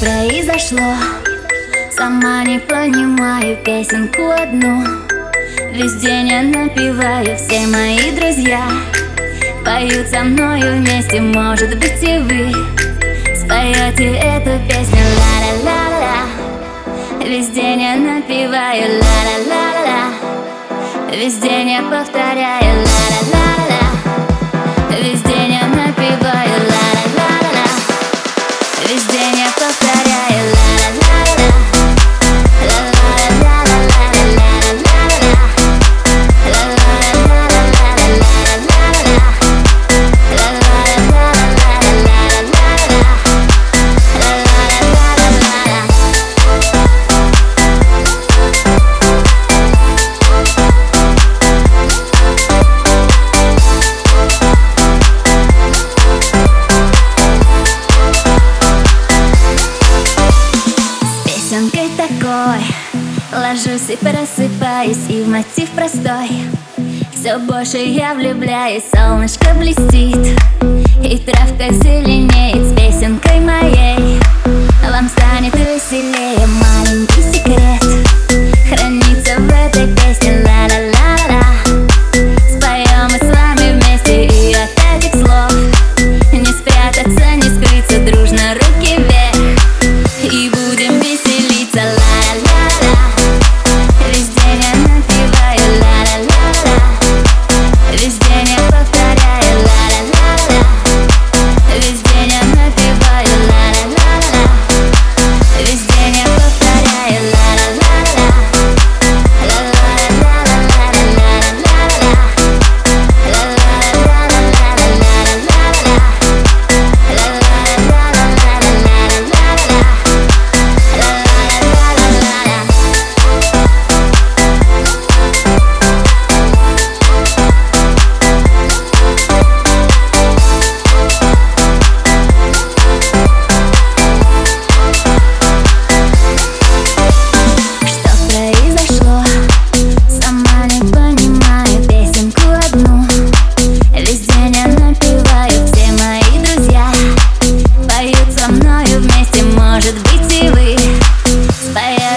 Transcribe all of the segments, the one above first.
зашло Сама не понимаю песенку одну. Весь день я напеваю, все мои друзья Поют со мною вместе, может быть и вы Споете эту песню. Ла-ла-ла-ла Весь день я напеваю ла-ла-ла-ла Весь день я повторяю ла-ла-ла-ла Ложусь и просыпаюсь, и в мотив простой. Все больше я влюбляюсь, солнышко блестит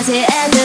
it ever